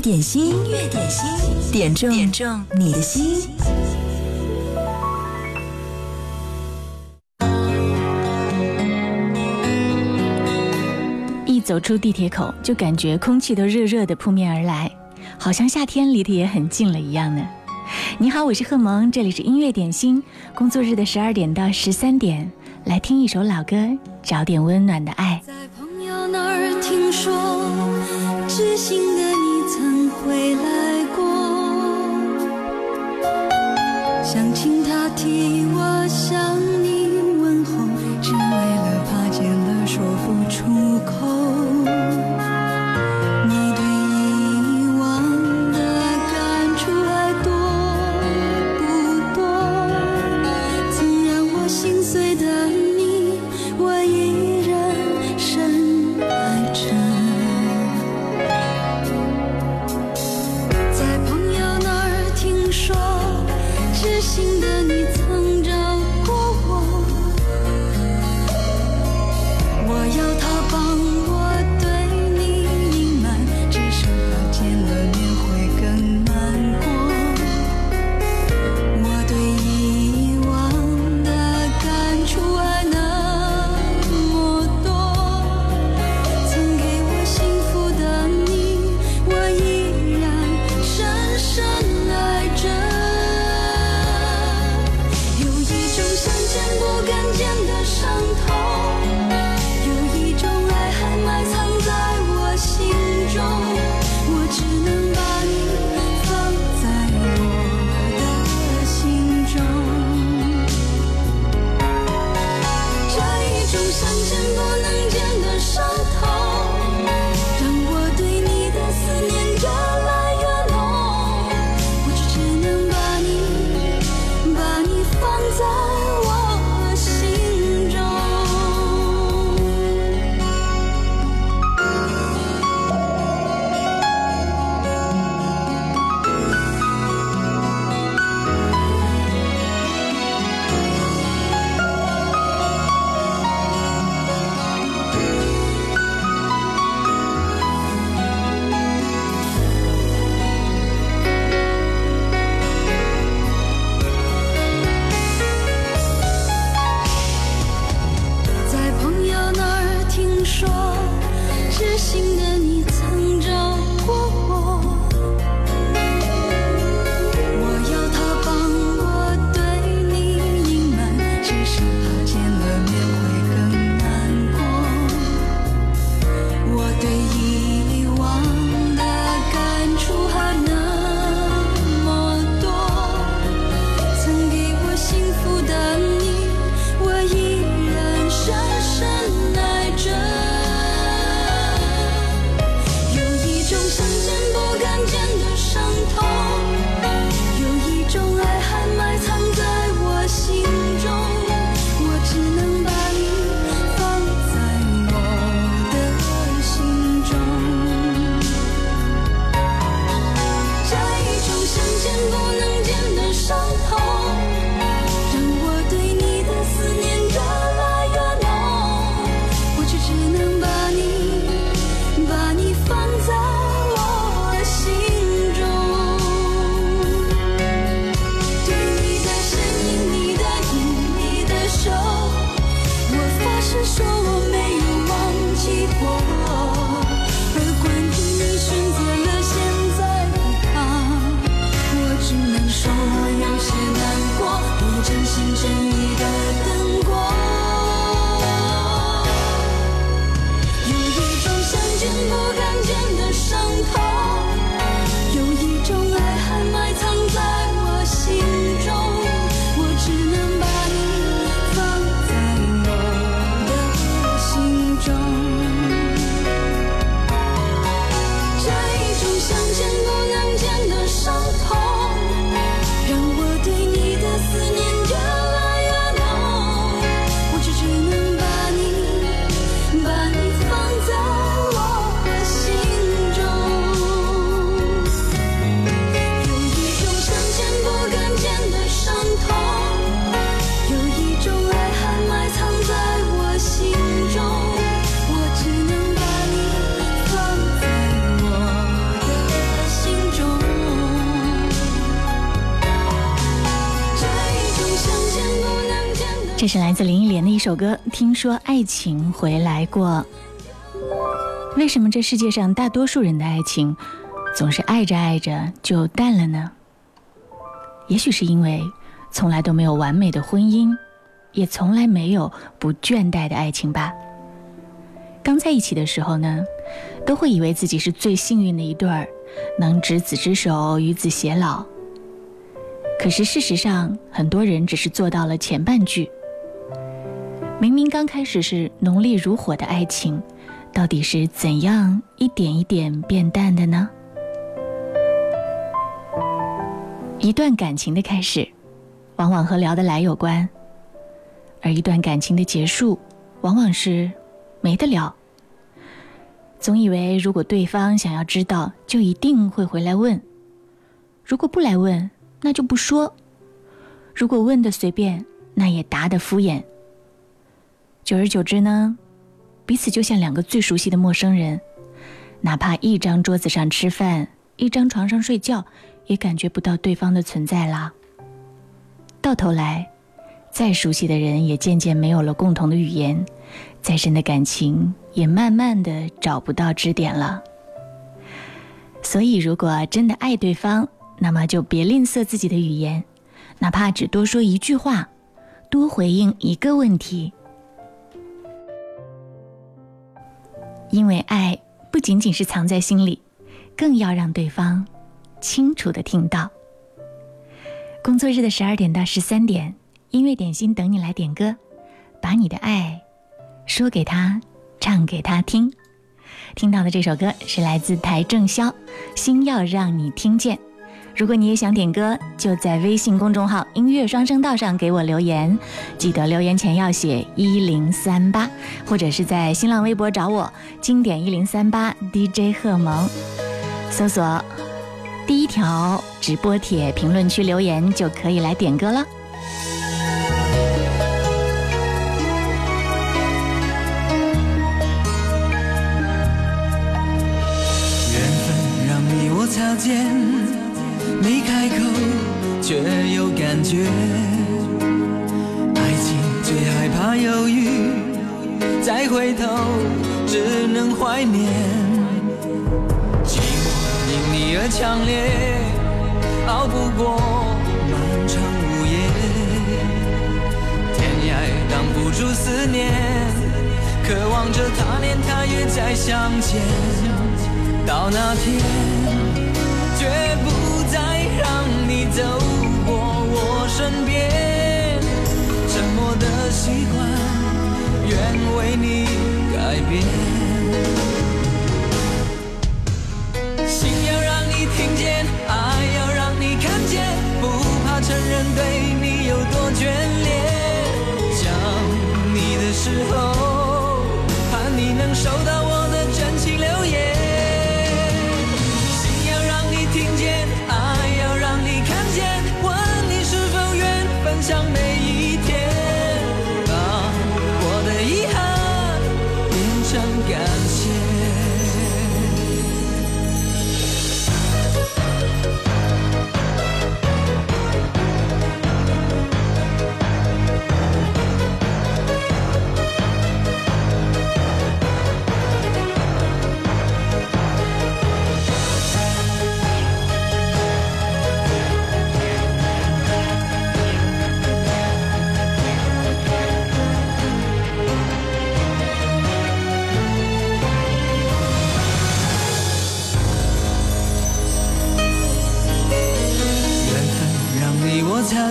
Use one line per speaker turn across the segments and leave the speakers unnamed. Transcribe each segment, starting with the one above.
点心，音乐点心，点中点中你的心。
一走出地铁口，就感觉空气都热热的扑面而来，好像夏天离得也很近了一样呢。你好，我是贺萌，这里是音乐点心，工作日的十二点到十三点，来听一首老歌，找点温暖的爱。
在朋友那儿听说，知心想请他替我想你。
自林忆莲的一首歌。听说爱情回来过，为什么这世界上大多数人的爱情总是爱着爱着就淡了呢？也许是因为从来都没有完美的婚姻，也从来没有不倦怠的爱情吧。刚在一起的时候呢，都会以为自己是最幸运的一对儿，能执子之手，与子偕老。可是事实上，很多人只是做到了前半句。明明刚开始是浓烈如火的爱情，到底是怎样一点一点变淡的呢？一段感情的开始，往往和聊得来有关；而一段感情的结束，往往是没得聊。总以为如果对方想要知道，就一定会回来问；如果不来问，那就不说；如果问的随便，那也答的敷衍。久而久之呢，彼此就像两个最熟悉的陌生人，哪怕一张桌子上吃饭，一张床上睡觉，也感觉不到对方的存在啦。到头来，再熟悉的人也渐渐没有了共同的语言，再深的感情也慢慢的找不到支点了。所以，如果真的爱对方，那么就别吝啬自己的语言，哪怕只多说一句话，多回应一个问题。因为爱不仅仅是藏在心里，更要让对方清楚的听到。工作日的十二点到十三点，音乐点心等你来点歌，把你的爱说给他，唱给他听。听到的这首歌是来自邰正宵，《心要让你听见》。如果你也想点歌，就在微信公众号“音乐双声道”上给我留言，记得留言前要写一零三八，或者是在新浪微博找我“经典一零三八 DJ 贺萌”，搜索第一条直播帖评论区留言就可以来点歌了。
缘分让你我擦肩。没开口，却有感觉。爱情最害怕犹豫，再回头只能怀念。寂寞因你而强烈，熬不过漫长午夜。天涯挡不住思念，渴望着他年他月再相见。到那天，为你改变。心要让你听见，爱要让你看见，不怕承认对你有多眷恋。想你的时候，盼你能收到我的真情留言。心要让你听见。像每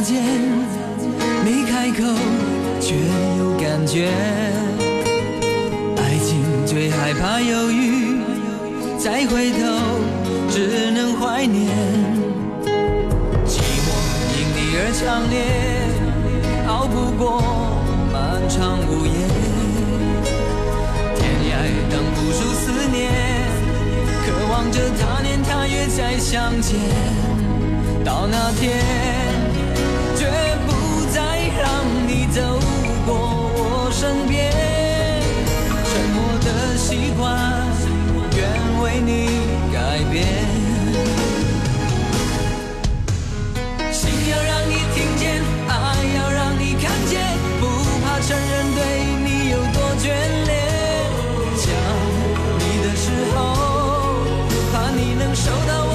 见，没开口，却有感觉。爱情最害怕犹豫，再回头只能怀念。寂寞因你而强烈，熬不过漫长午夜。天涯挡不住思念，渴望着他年他月再相见。到那天。绝不再让你走过我身边，沉默的习惯，我愿为你改变，心要让你听见，爱要让你看见，不
怕承认对你有多眷恋，想你的时候，怕你
能收到。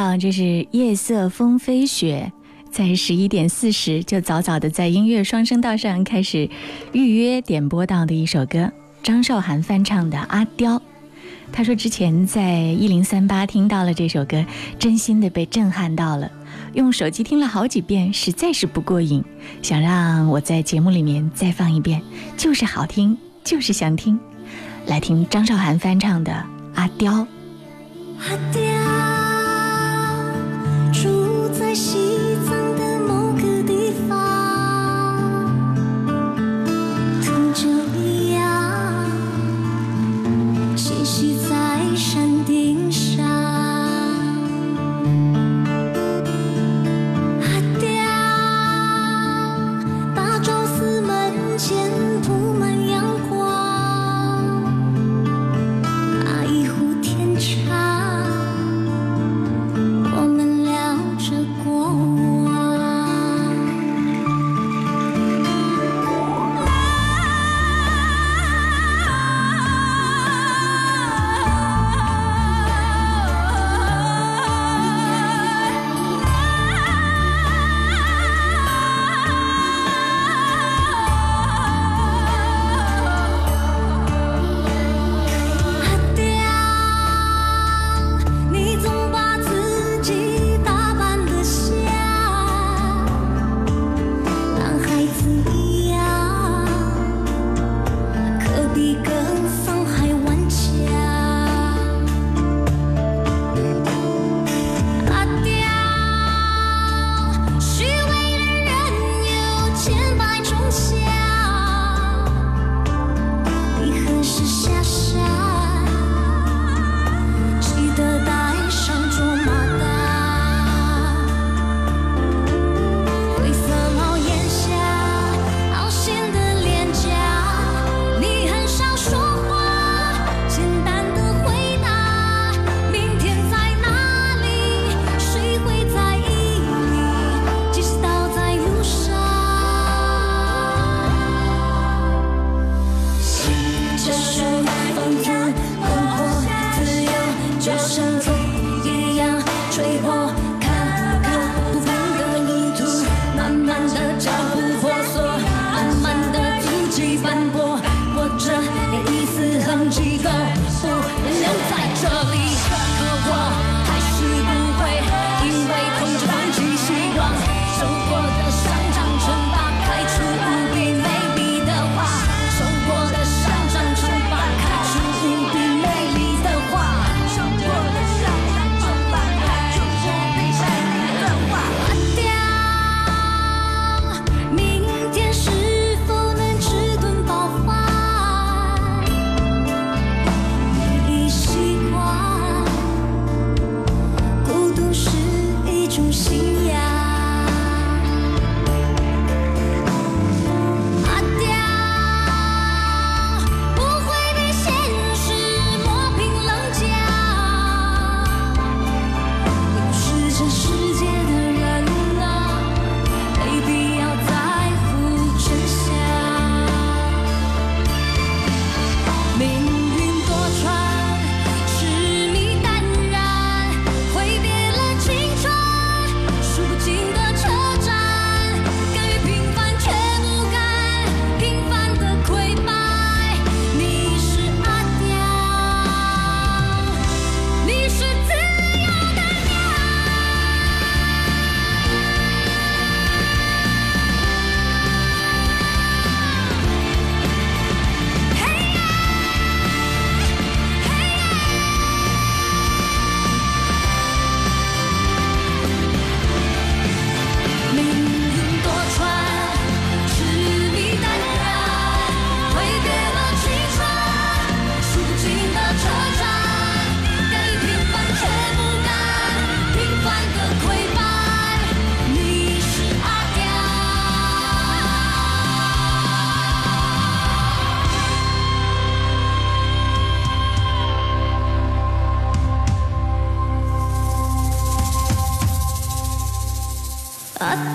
到这是夜色风飞雪，在十一点四十就早早的在音乐双声道上开始预约点播到的一首歌，张韶涵翻唱的《阿刁》。他说之前在一零三八听到了这首歌，真心的被震撼到了，用手机听了好几遍，实在是不过瘾，想让我在节目里面再放一遍，就是好听，就是想听。来听张韶涵翻唱的《阿刁》。
阿刁住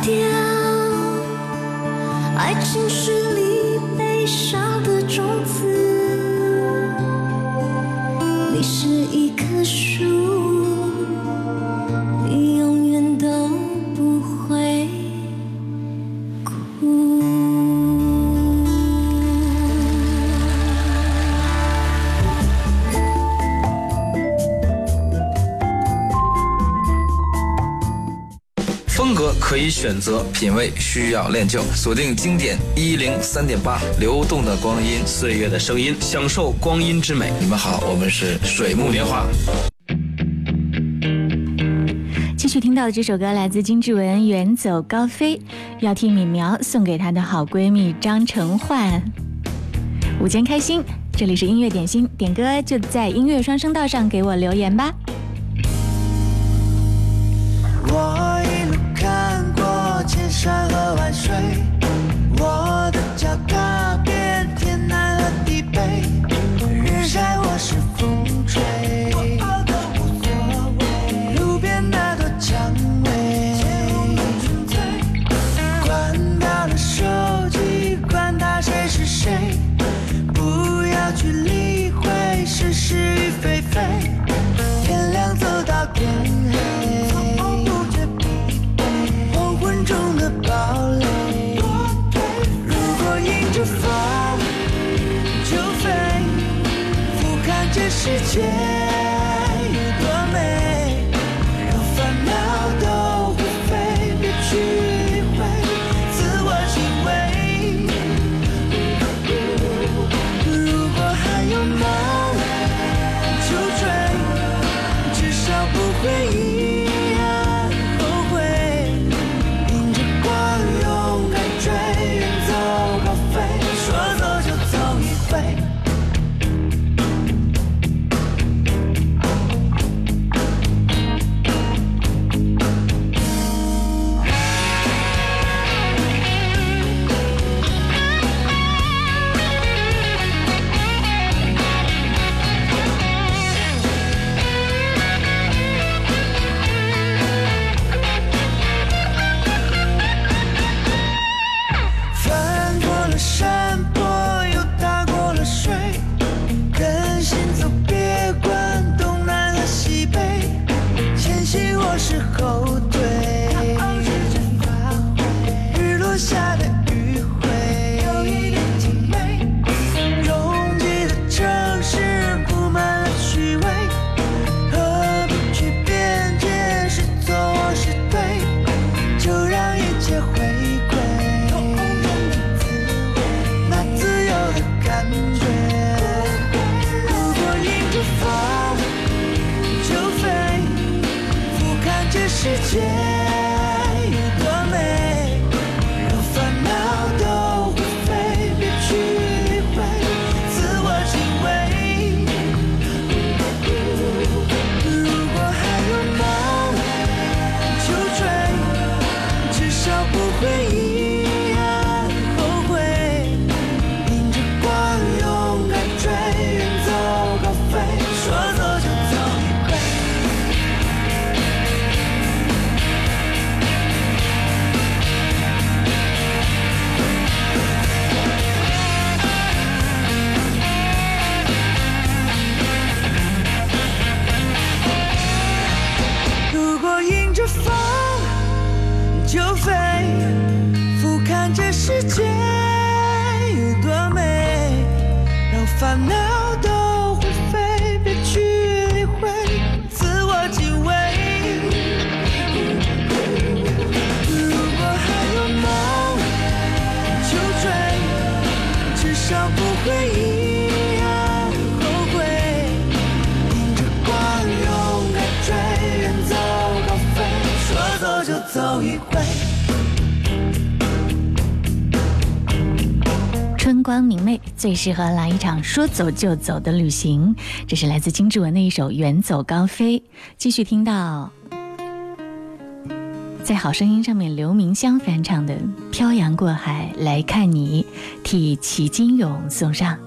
天。选择，品味需要练就。锁定经典一零三点八，流动的光阴，
岁月的声音，享受光阴之美。
你们好，我们是水木年华。
继续听到的这首歌来自金志文，《远走高飞》，要替敏苗送给她的好闺蜜张成焕。午间开心，这里是音乐点心，点歌就在音乐双声道上给我留言吧。
堡垒。如果迎着风就飞，俯瞰这世界光
明媚，最适合来一场说走就走的旅行。这是来自金志文的一首《远走高飞》。继续听到在好声音上面刘明湘翻唱的《漂洋过海来看你》，替齐金勇送上。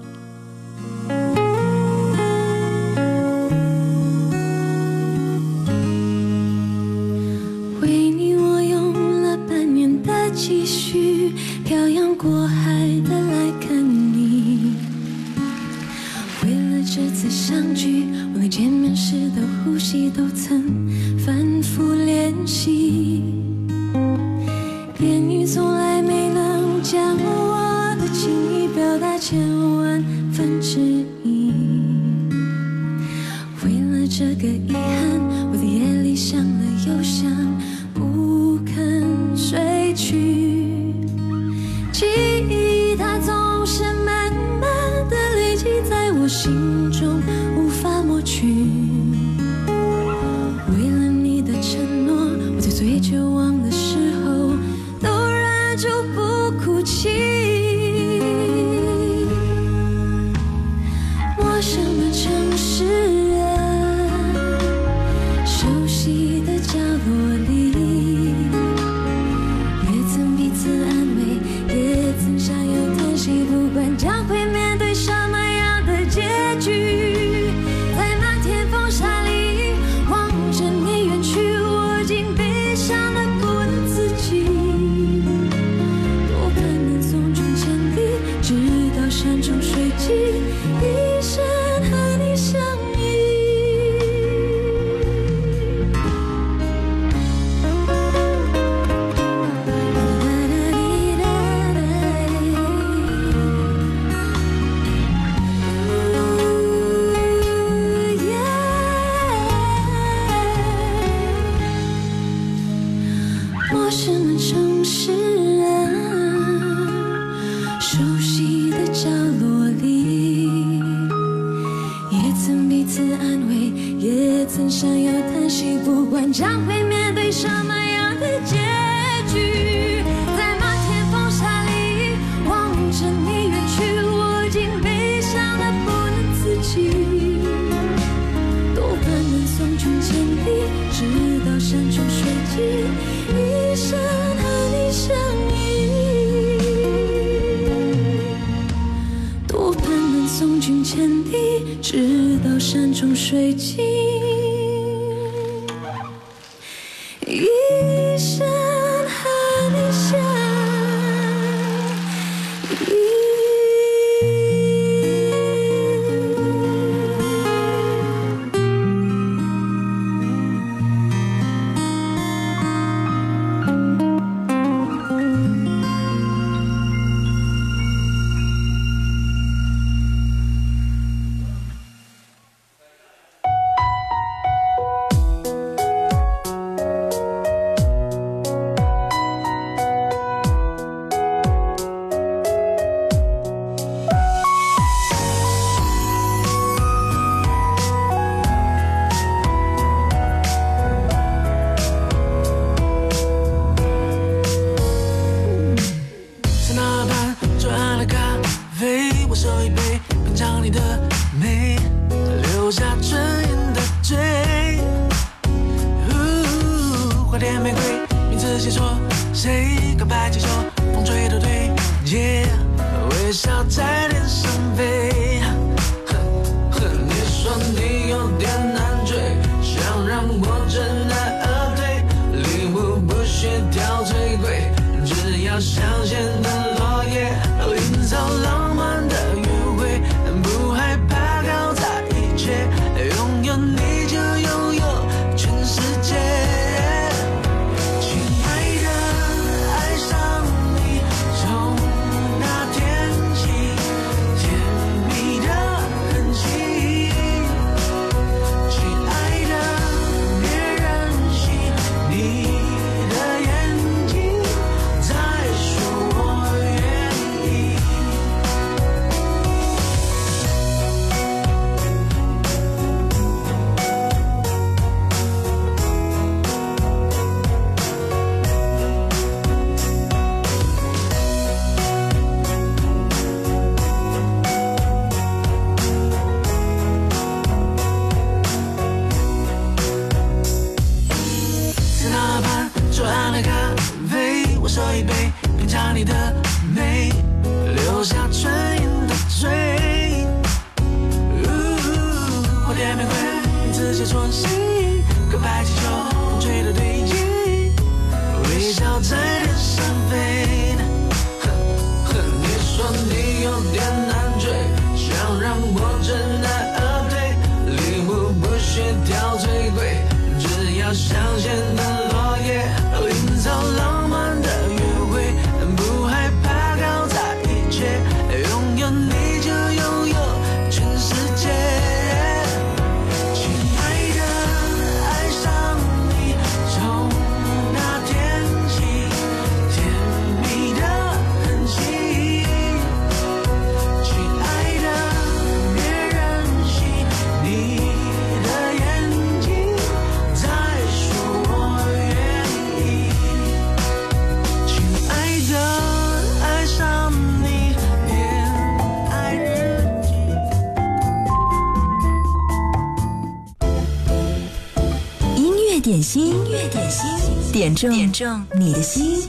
点中你的心。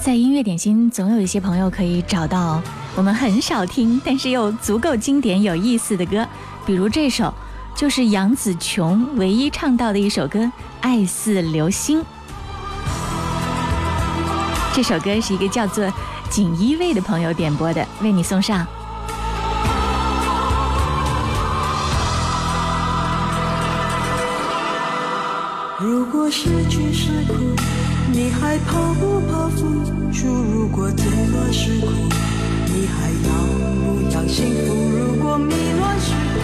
在音乐点心总有一些朋友可以找到我们很少听但是又足够经典有意思的歌比如这首就是杨紫琼唯一唱到的一首歌爱似流星。这首歌是一个叫做锦衣卫的朋友点播的为你送上。
果失去是苦你还怕不怕付出如果坠落是苦你还要不要幸福如果迷乱是苦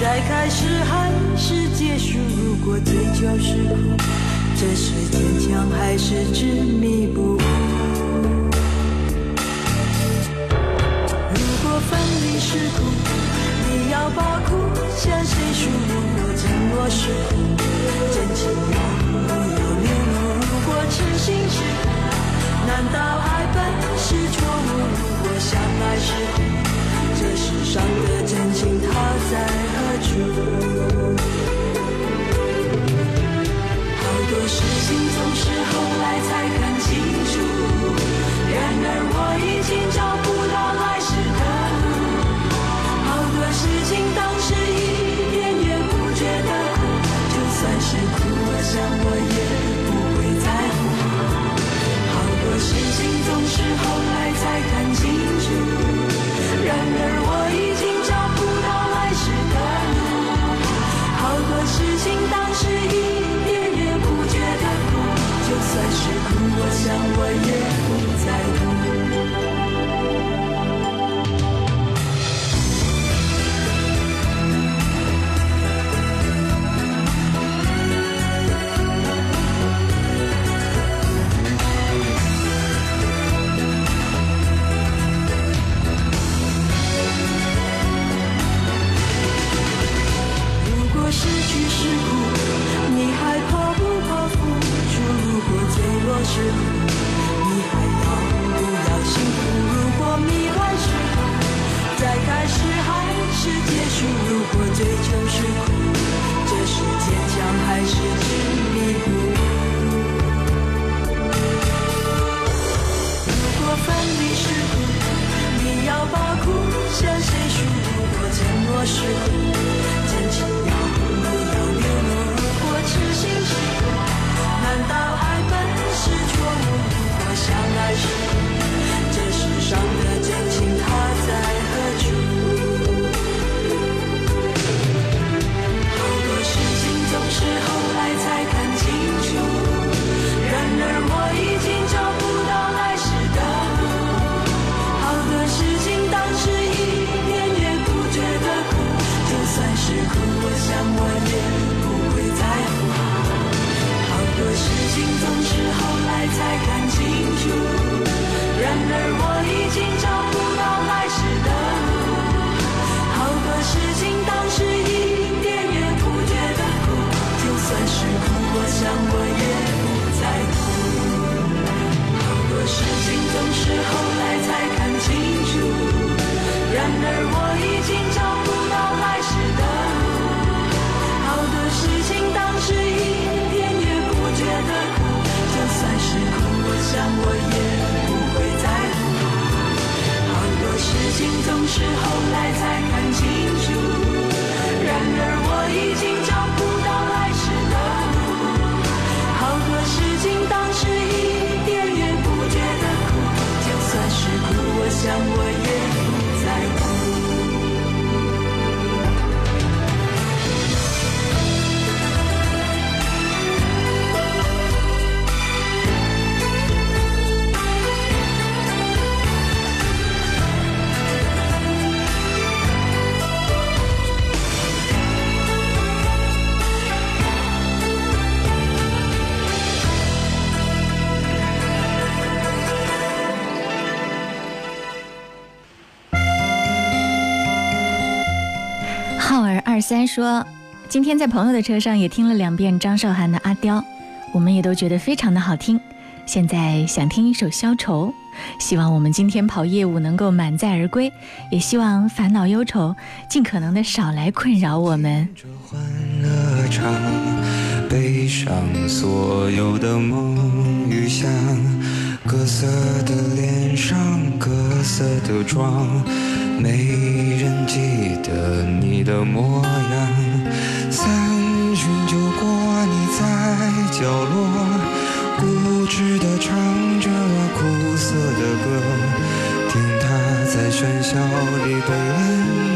再开始还是结束如果追求是苦这是坚强还是执迷不悟如果分离是苦你要把苦向谁诉如果承诺是苦真情要我痴心是难道爱本是错误如果相爱是苦这世上的真情它在何处好多事情总是后来才看清楚然而我已经找不到来时后来才
懂。说，今天在朋友的车上也听了两遍张韶涵的《阿刁》，我们也都觉得非常的好听。现在想听一首《消愁》，
希望我们今天跑业务能够满载而归，也希望烦恼忧愁尽可能的少来困扰我们。
欢乐场，悲伤所有的梦与想。各色的脸上，各色的妆，没人记得你的模样。三巡酒过，你在角落，固执地唱着苦涩的歌，听它在喧嚣里被淹没。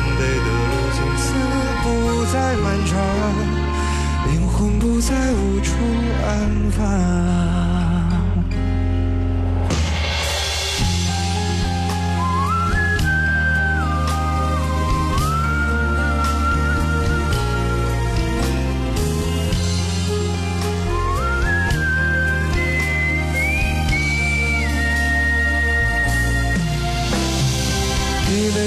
北的路从此不再漫长，灵魂不再无处安放。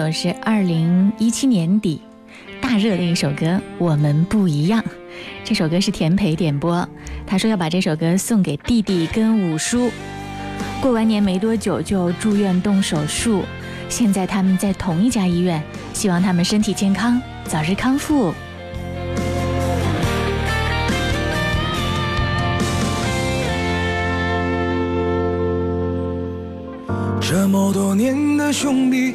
首是二零一七年底大热的一首歌《我们不一样》。这首歌是田培点播，他说要把这首歌送给弟弟跟五叔。过完年没多久就住院动手术，现在他们在同一家医院，希望他们身体健康，早日康复。
这么多年的兄弟，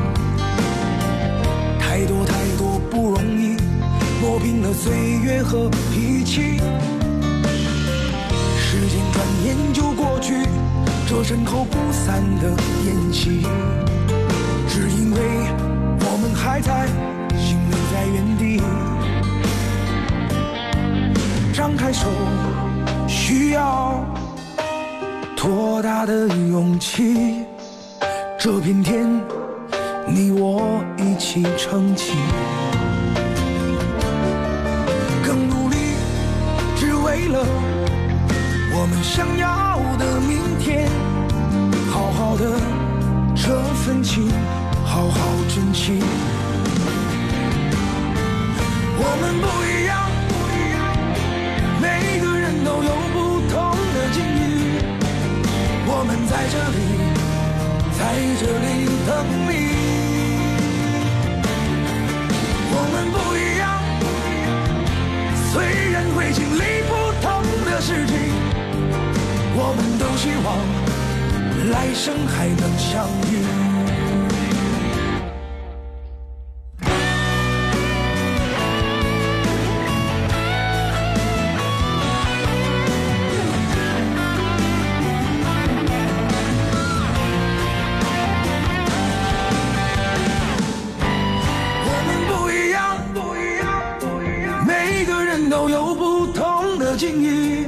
岁月和脾气，时间转眼就过去，这身后不散的宴席，只因为我们还在，心留在原地。张开手，需要多大的勇气？这片天，你我一起撑起。想要的明天。好好的这份情，好好珍惜。我们不一样，不一样每个人都有不同的境遇。我们在这里，在这里等你。我们不一样，虽然会经历不同的事情，我们都希望来生还能相遇。我们不一样，不一样，不一样。每个人都有不同的境遇，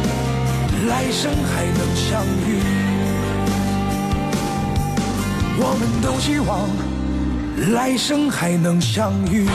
来生还能相遇。我们都希望来生还能相遇。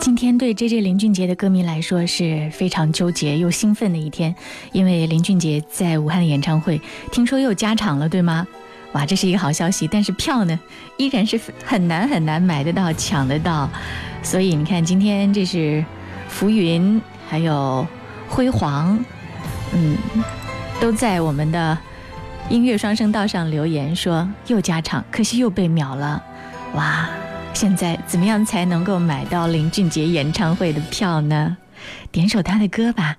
今天对 J J 林俊杰的歌迷来说是非常纠结又兴奋的一天，因为林俊杰在武汉的演唱会听说又加场了，对吗？哇，这是一个好消息，但是票呢依然是很难很难买得到、抢得到，所以你看，今天这是浮云还有辉煌，嗯，都在我们的音乐双声道上留言说又加场，可惜又被秒了，哇！现在怎么样才能够买到林俊杰演唱会的票呢？点首他的歌吧，《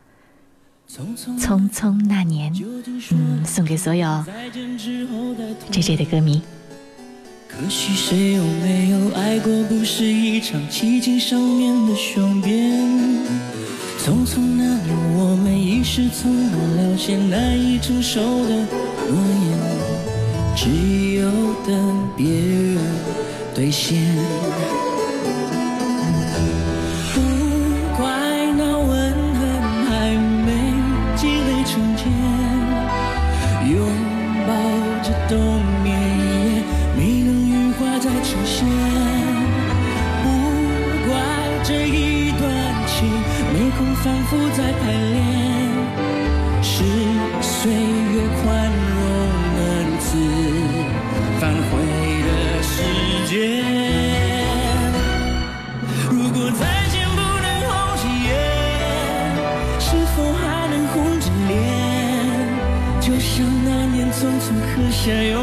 匆匆那年》，嗯，送给所有 J J 的歌迷。
可惜谁有没有爱过，不是一场奇迹上面的雄辩。匆匆那年，我们一时匆忙了些难以承受的诺言，只有等别人兑现。匆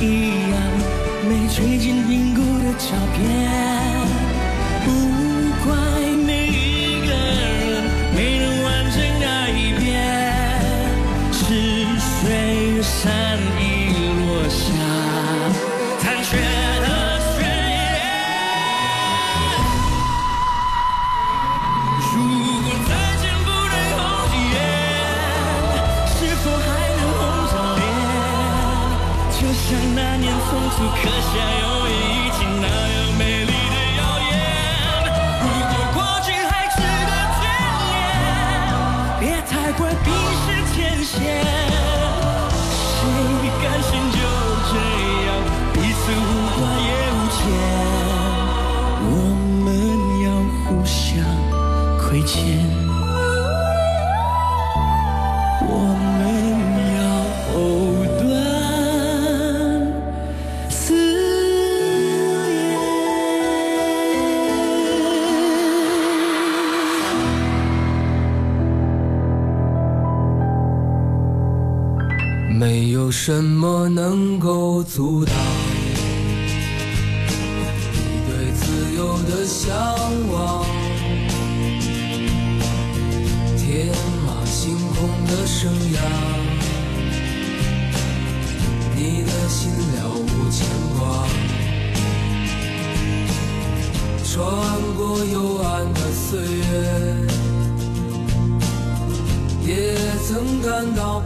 一样没吹进凝固的照片。亏欠，我们要藕断丝连。
没有什么能够阻挡心了无牵挂，穿过幽暗的岁月，也曾感到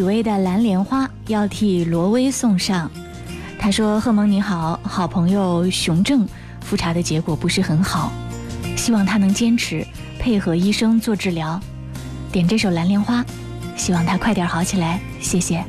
许巍的《蓝莲花》要替罗威送上。他说：“贺蒙你好，好朋友熊正复查的结果不是很好，希望他能坚持配合医生做治疗。点这首《蓝莲花》，希望他快点好起来，谢谢。”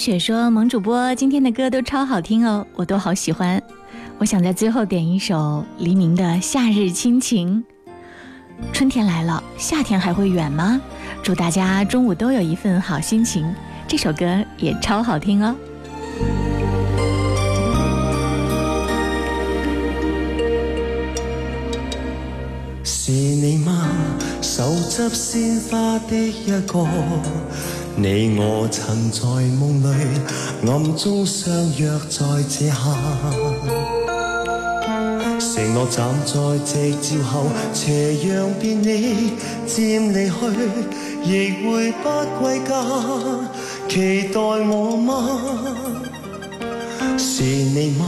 雪说：“萌主播今天的歌都超好听哦，我都好喜欢。我想在最后点一首黎明的《夏日亲情》。春天来了，夏天还会远吗？祝大家中午都有一份好心情。这首歌也超好听哦。”
是你吗？手执鲜花的一个，你我曾在梦里暗中相约在这下，承诺站在夕照后，斜阳便你渐离去，亦会不归家，期待我吗？是你吗？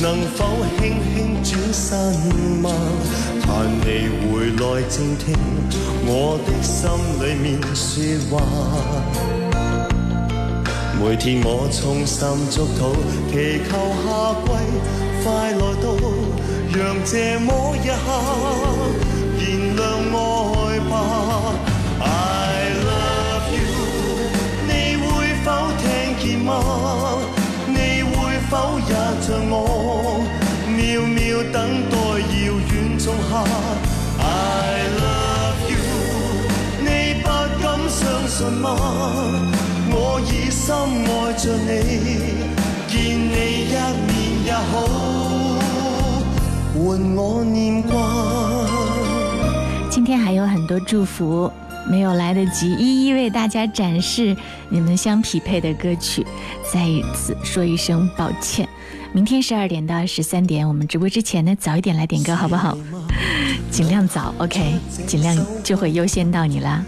能否轻轻转身吗？盼你回来静听我的心里面说话。每天我衷心祝祷，祈求夏季快来到，让这么一刻燃亮爱吧。I love you，你会否听见吗？你会否也像我，秒秒等待遥远仲夏？I love you，你不敢相信吗？我已深爱着你，见你一面也好，换我念挂。
今天还有很多祝福没有来得及一一为大家展示你们相匹配的歌曲，再一次说一声抱歉。明天十二点到十三点，我们直播之前呢，早一点来点歌好不好？尽量早，OK，尽量就会优先到你啦。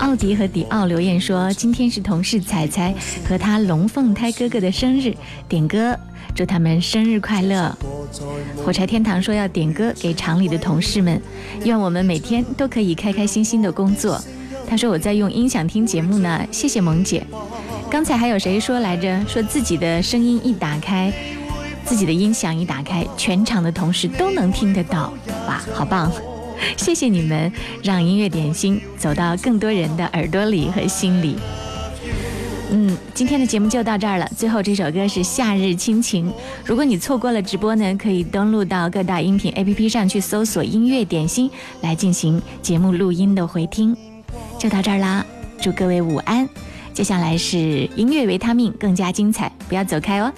奥迪和迪奥留言说，今天是同事彩彩和他龙凤胎哥哥的生日，点歌祝他们生日快乐。火柴天堂说要点歌给厂里的同事们，愿我们每天都可以开开心心的工作。他说我在用音响听节目呢，谢谢萌姐。刚才还有谁说来着？说自己的声音一打开，自己的音响一打开，全场的同事都能听得到，哇，好棒！谢谢你们，让音乐点心走到更多人的耳朵里和心里。嗯，今天的节目就到这儿了。最后这首歌是《夏日亲情》。如果你错过了直播呢，可以登录到各大音频 APP 上去搜索“音乐点心”来进行节目录音的回听。就到这儿啦，祝各位午安。接下来是音乐维他命，更加精彩，不要走开哦。